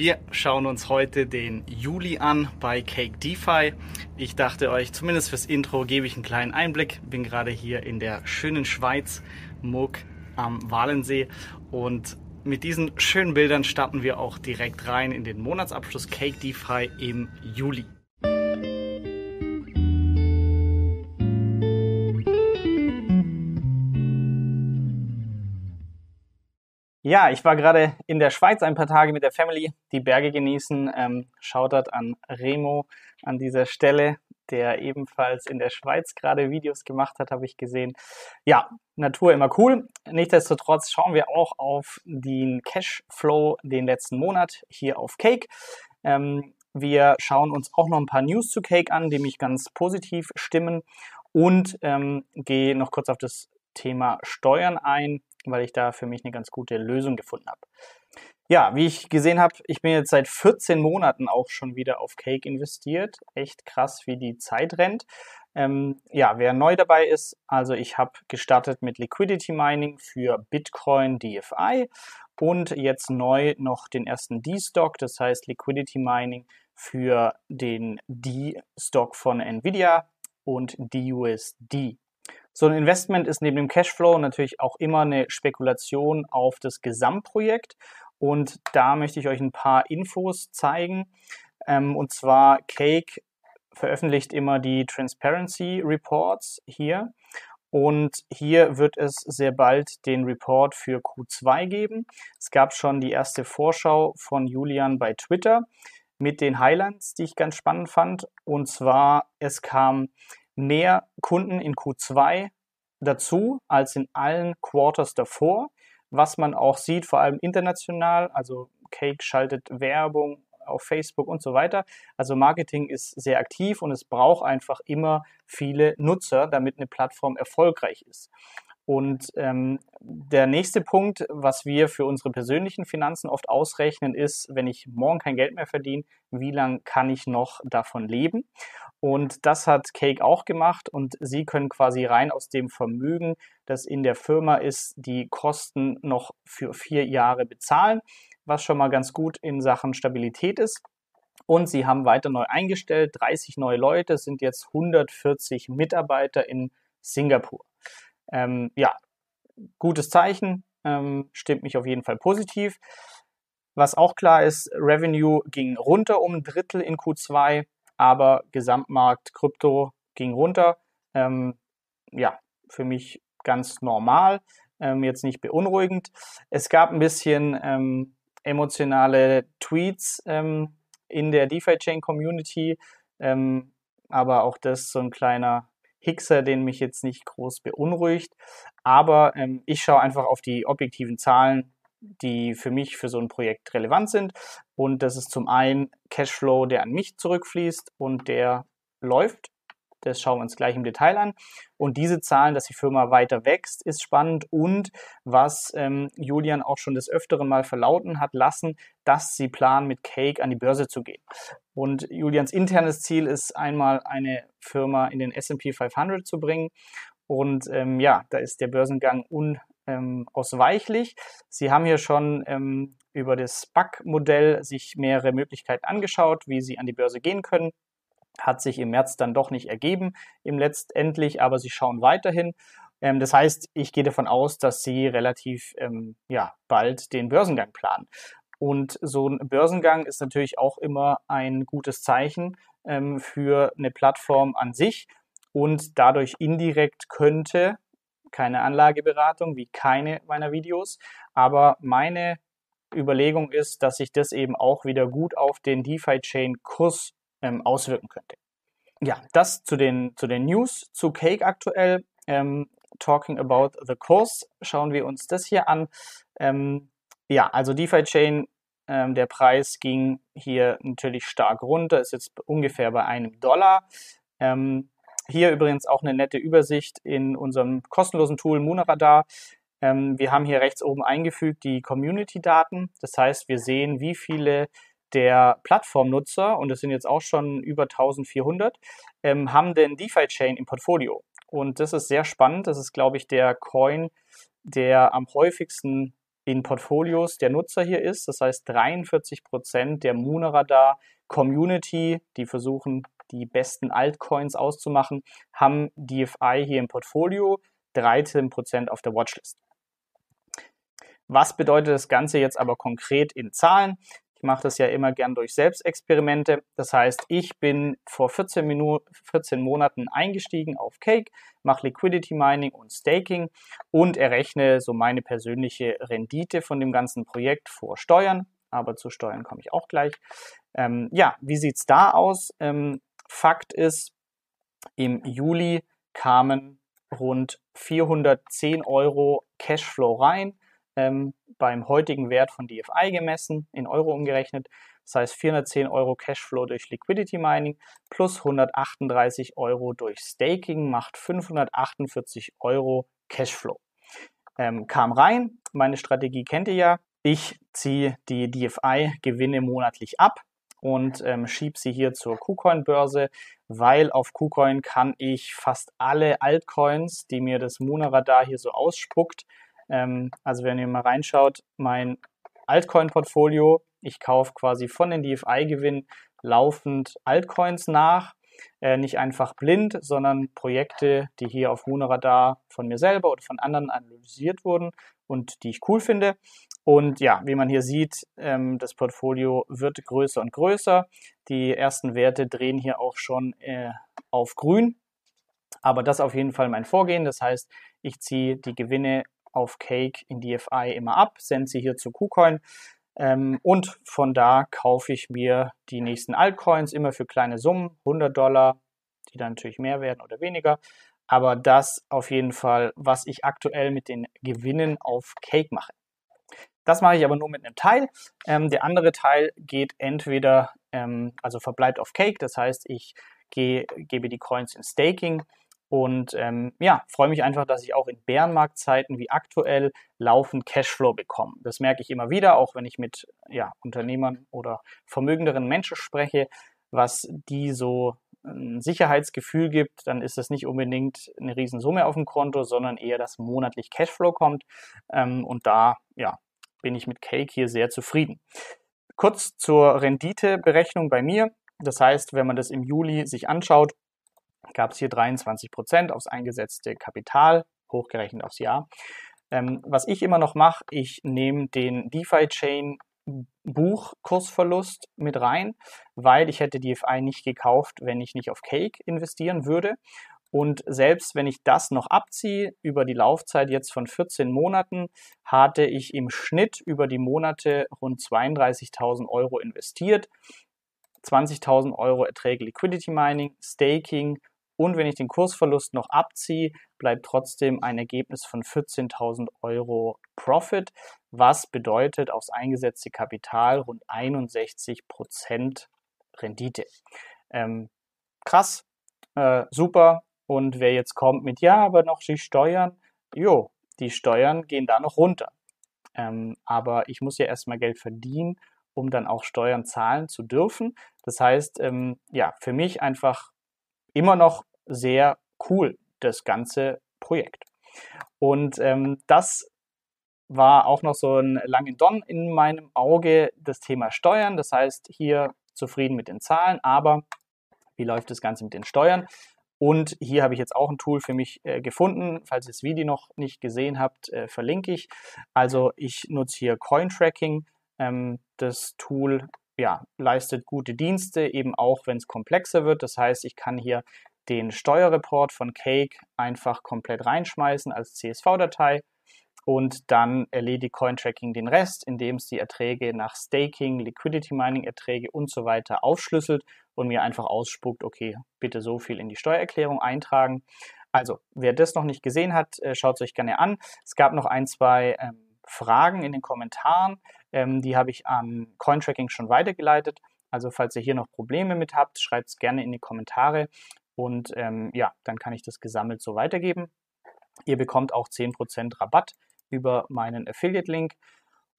Wir schauen uns heute den Juli an bei Cake DeFi. Ich dachte euch, zumindest fürs Intro gebe ich einen kleinen Einblick. Bin gerade hier in der schönen Schweiz, Muck am Walensee und mit diesen schönen Bildern starten wir auch direkt rein in den Monatsabschluss Cake DeFi im Juli. Ja, ich war gerade in der Schweiz ein paar Tage mit der Family, die Berge genießen. Ähm, Shoutout an Remo an dieser Stelle, der ebenfalls in der Schweiz gerade Videos gemacht hat, habe ich gesehen. Ja, Natur immer cool. Nichtsdestotrotz schauen wir auch auf den Cashflow den letzten Monat hier auf Cake. Ähm, wir schauen uns auch noch ein paar News zu Cake an, die mich ganz positiv stimmen und ähm, gehe noch kurz auf das Thema Steuern ein weil ich da für mich eine ganz gute Lösung gefunden habe. Ja, wie ich gesehen habe, ich bin jetzt seit 14 Monaten auch schon wieder auf Cake investiert. Echt krass, wie die Zeit rennt. Ähm, ja, wer neu dabei ist, also ich habe gestartet mit Liquidity Mining für Bitcoin DFI und jetzt neu noch den ersten D-Stock, das heißt Liquidity Mining für den D-Stock von Nvidia und DUSD. So ein Investment ist neben dem Cashflow natürlich auch immer eine Spekulation auf das Gesamtprojekt. Und da möchte ich euch ein paar Infos zeigen. Ähm, und zwar Cake veröffentlicht immer die Transparency Reports hier. Und hier wird es sehr bald den Report für Q2 geben. Es gab schon die erste Vorschau von Julian bei Twitter mit den Highlights, die ich ganz spannend fand. Und zwar, es kam mehr Kunden in Q2 dazu als in allen Quarters davor, was man auch sieht, vor allem international. Also Cake schaltet Werbung auf Facebook und so weiter. Also Marketing ist sehr aktiv und es braucht einfach immer viele Nutzer, damit eine Plattform erfolgreich ist. Und ähm, der nächste Punkt, was wir für unsere persönlichen Finanzen oft ausrechnen, ist, wenn ich morgen kein Geld mehr verdiene, wie lange kann ich noch davon leben? Und das hat Cake auch gemacht und sie können quasi rein aus dem Vermögen, das in der Firma ist, die Kosten noch für vier Jahre bezahlen, was schon mal ganz gut in Sachen Stabilität ist. Und sie haben weiter neu eingestellt, 30 neue Leute, sind jetzt 140 Mitarbeiter in Singapur. Ähm, ja, gutes Zeichen, ähm, stimmt mich auf jeden Fall positiv. Was auch klar ist, Revenue ging runter um ein Drittel in Q2, aber Gesamtmarkt Krypto ging runter. Ähm, ja, für mich ganz normal, ähm, jetzt nicht beunruhigend. Es gab ein bisschen ähm, emotionale Tweets ähm, in der DeFi-Chain-Community, ähm, aber auch das so ein kleiner Hickser, den mich jetzt nicht groß beunruhigt. Aber ähm, ich schaue einfach auf die objektiven Zahlen, die für mich für so ein Projekt relevant sind. Und das ist zum einen Cashflow, der an mich zurückfließt und der läuft. Das schauen wir uns gleich im Detail an. Und diese Zahlen, dass die Firma weiter wächst, ist spannend. Und was ähm, Julian auch schon des Öfteren mal verlauten hat lassen, dass sie planen, mit Cake an die Börse zu gehen. Und Julians internes Ziel ist einmal eine Firma in den S&P 500 zu bringen. Und ähm, ja, da ist der Börsengang unausweichlich. Sie haben hier schon ähm, über das SPAC-Modell sich mehrere Möglichkeiten angeschaut, wie sie an die Börse gehen können. Hat sich im März dann doch nicht ergeben, im letztendlich, aber sie schauen weiterhin. Ähm, das heißt, ich gehe davon aus, dass sie relativ ähm, ja, bald den Börsengang planen. Und so ein Börsengang ist natürlich auch immer ein gutes Zeichen ähm, für eine Plattform an sich und dadurch indirekt könnte keine Anlageberatung wie keine meiner Videos, aber meine Überlegung ist, dass sich das eben auch wieder gut auf den DeFi-Chain-Kurs ähm, auswirken könnte. Ja, das zu den, zu den News zu Cake aktuell. Ähm, talking about the course, schauen wir uns das hier an. Ähm, ja, also DeFi Chain, ähm, der Preis ging hier natürlich stark runter, ist jetzt ungefähr bei einem Dollar. Ähm, hier übrigens auch eine nette Übersicht in unserem kostenlosen Tool Moonradar. Ähm, wir haben hier rechts oben eingefügt die Community-Daten. Das heißt, wir sehen, wie viele der Plattformnutzer, und das sind jetzt auch schon über 1400, ähm, haben denn DeFi-Chain im Portfolio. Und das ist sehr spannend. Das ist, glaube ich, der Coin, der am häufigsten in Portfolios der Nutzer hier ist. Das heißt, 43 Prozent der Muneradar Community, die versuchen, die besten Altcoins auszumachen, haben DFI hier im Portfolio, 13 Prozent auf der Watchlist. Was bedeutet das Ganze jetzt aber konkret in Zahlen? Ich mache das ja immer gern durch Selbstexperimente. Das heißt, ich bin vor 14, Minuten, 14 Monaten eingestiegen auf Cake, mache Liquidity Mining und Staking und errechne so meine persönliche Rendite von dem ganzen Projekt vor Steuern. Aber zu Steuern komme ich auch gleich. Ähm, ja, wie sieht es da aus? Ähm, Fakt ist, im Juli kamen rund 410 Euro Cashflow rein ähm, beim heutigen Wert von DFI gemessen, in Euro umgerechnet. Das heißt 410 Euro Cashflow durch Liquidity Mining plus 138 Euro durch Staking macht 548 Euro Cashflow. Ähm, kam rein, meine Strategie kennt ihr ja. Ich ziehe die DFI-Gewinne monatlich ab und ähm, schiebe sie hier zur KuCoin-Börse, weil auf KuCoin kann ich fast alle Altcoins, die mir das Muna-Radar hier so ausspuckt, ähm, also wenn ihr mal reinschaut, mein Altcoin-Portfolio, ich kaufe quasi von den DFI-Gewinnen laufend Altcoins nach. Äh, nicht einfach blind, sondern Projekte, die hier auf Moonradar von mir selber oder von anderen analysiert wurden und die ich cool finde. Und ja, wie man hier sieht, ähm, das Portfolio wird größer und größer. Die ersten Werte drehen hier auch schon äh, auf grün. Aber das ist auf jeden Fall mein Vorgehen. Das heißt, ich ziehe die Gewinne auf Cake in DFI immer ab, sende sie hier zu KuCoin. Ähm, und von da kaufe ich mir die nächsten Altcoins immer für kleine Summen, 100 Dollar, die dann natürlich mehr werden oder weniger. Aber das auf jeden Fall, was ich aktuell mit den Gewinnen auf Cake mache. Das mache ich aber nur mit einem Teil. Ähm, der andere Teil geht entweder, ähm, also verbleibt auf Cake, das heißt, ich gehe, gebe die Coins in Staking und ähm, ja, freue mich einfach, dass ich auch in Bärenmarktzeiten wie aktuell laufend Cashflow bekomme. Das merke ich immer wieder, auch wenn ich mit ja, Unternehmern oder vermögenderen Menschen spreche, was die so ein Sicherheitsgefühl gibt, dann ist das nicht unbedingt eine Riesensumme auf dem Konto, sondern eher, dass monatlich Cashflow kommt. Ähm, und da ja, bin ich mit Cake hier sehr zufrieden. Kurz zur Renditeberechnung bei mir. Das heißt, wenn man das im Juli sich anschaut, gab es hier 23 Prozent aufs eingesetzte Kapital, hochgerechnet aufs Jahr. Ähm, was ich immer noch mache, ich nehme den DeFi-Chain Buchkursverlust mit rein, weil ich hätte DFI nicht gekauft, wenn ich nicht auf Cake investieren würde. Und selbst wenn ich das noch abziehe, über die Laufzeit jetzt von 14 Monaten, hatte ich im Schnitt über die Monate rund 32.000 Euro investiert. 20.000 Euro Erträge Liquidity Mining, Staking und wenn ich den Kursverlust noch abziehe, bleibt trotzdem ein Ergebnis von 14.000 Euro Profit, was bedeutet aufs eingesetzte Kapital rund 61 Prozent Rendite. Ähm, krass, äh, super. Und wer jetzt kommt mit, ja, aber noch die Steuern, jo, die Steuern gehen da noch runter. Ähm, aber ich muss ja erstmal Geld verdienen, um dann auch Steuern zahlen zu dürfen. Das heißt, ähm, ja, für mich einfach immer noch sehr cool, das ganze Projekt. Und ähm, das war auch noch so ein langen Don in meinem Auge, das Thema Steuern. Das heißt, hier zufrieden mit den Zahlen, aber wie läuft das Ganze mit den Steuern? Und hier habe ich jetzt auch ein Tool für mich äh, gefunden. Falls ihr das Video noch nicht gesehen habt, äh, verlinke ich. Also ich nutze hier Cointracking. Ähm, das Tool ja, leistet gute Dienste, eben auch wenn es komplexer wird. Das heißt, ich kann hier den Steuerreport von Cake einfach komplett reinschmeißen als CSV-Datei und dann erledigt Cointracking den Rest, indem es die Erträge nach Staking, Liquidity Mining Erträge und so weiter aufschlüsselt und mir einfach ausspuckt, okay, bitte so viel in die Steuererklärung eintragen. Also, wer das noch nicht gesehen hat, äh, schaut es euch gerne an. Es gab noch ein, zwei ähm, Fragen in den Kommentaren, ähm, die habe ich an Cointracking schon weitergeleitet. Also, falls ihr hier noch Probleme mit habt, schreibt es gerne in die Kommentare. Und ähm, ja, dann kann ich das gesammelt so weitergeben. Ihr bekommt auch 10% Rabatt über meinen Affiliate-Link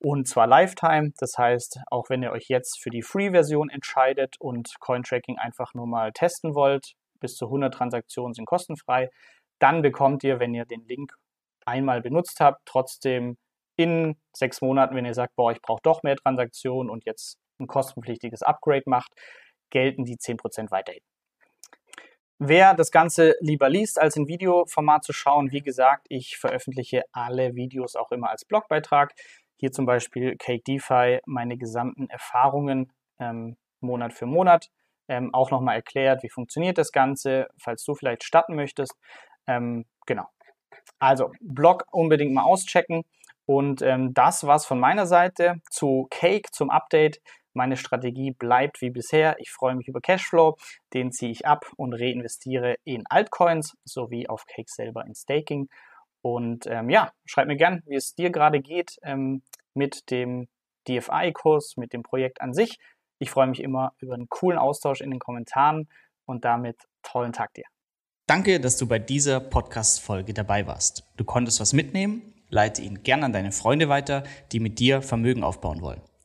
und zwar Lifetime. Das heißt, auch wenn ihr euch jetzt für die Free-Version entscheidet und Cointracking einfach nur mal testen wollt, bis zu 100 Transaktionen sind kostenfrei, dann bekommt ihr, wenn ihr den Link einmal benutzt habt, trotzdem in sechs Monaten, wenn ihr sagt, boah, ich brauche doch mehr Transaktionen und jetzt ein kostenpflichtiges Upgrade macht, gelten die 10% weiterhin. Wer das Ganze lieber liest, als in Videoformat zu schauen, wie gesagt, ich veröffentliche alle Videos auch immer als Blogbeitrag. Hier zum Beispiel Cake DeFi, meine gesamten Erfahrungen ähm, Monat für Monat. Ähm, auch nochmal erklärt, wie funktioniert das Ganze, falls du vielleicht starten möchtest. Ähm, genau. Also, Blog unbedingt mal auschecken. Und ähm, das war's von meiner Seite zu Cake, zum Update. Meine Strategie bleibt wie bisher. Ich freue mich über Cashflow, den ziehe ich ab und reinvestiere in Altcoins sowie auf Cake selber in Staking. Und ähm, ja, schreib mir gern, wie es dir gerade geht ähm, mit dem DFI-Kurs, mit dem Projekt an sich. Ich freue mich immer über einen coolen Austausch in den Kommentaren und damit tollen Tag dir. Danke, dass du bei dieser Podcast-Folge dabei warst. Du konntest was mitnehmen, leite ihn gern an deine Freunde weiter, die mit dir Vermögen aufbauen wollen.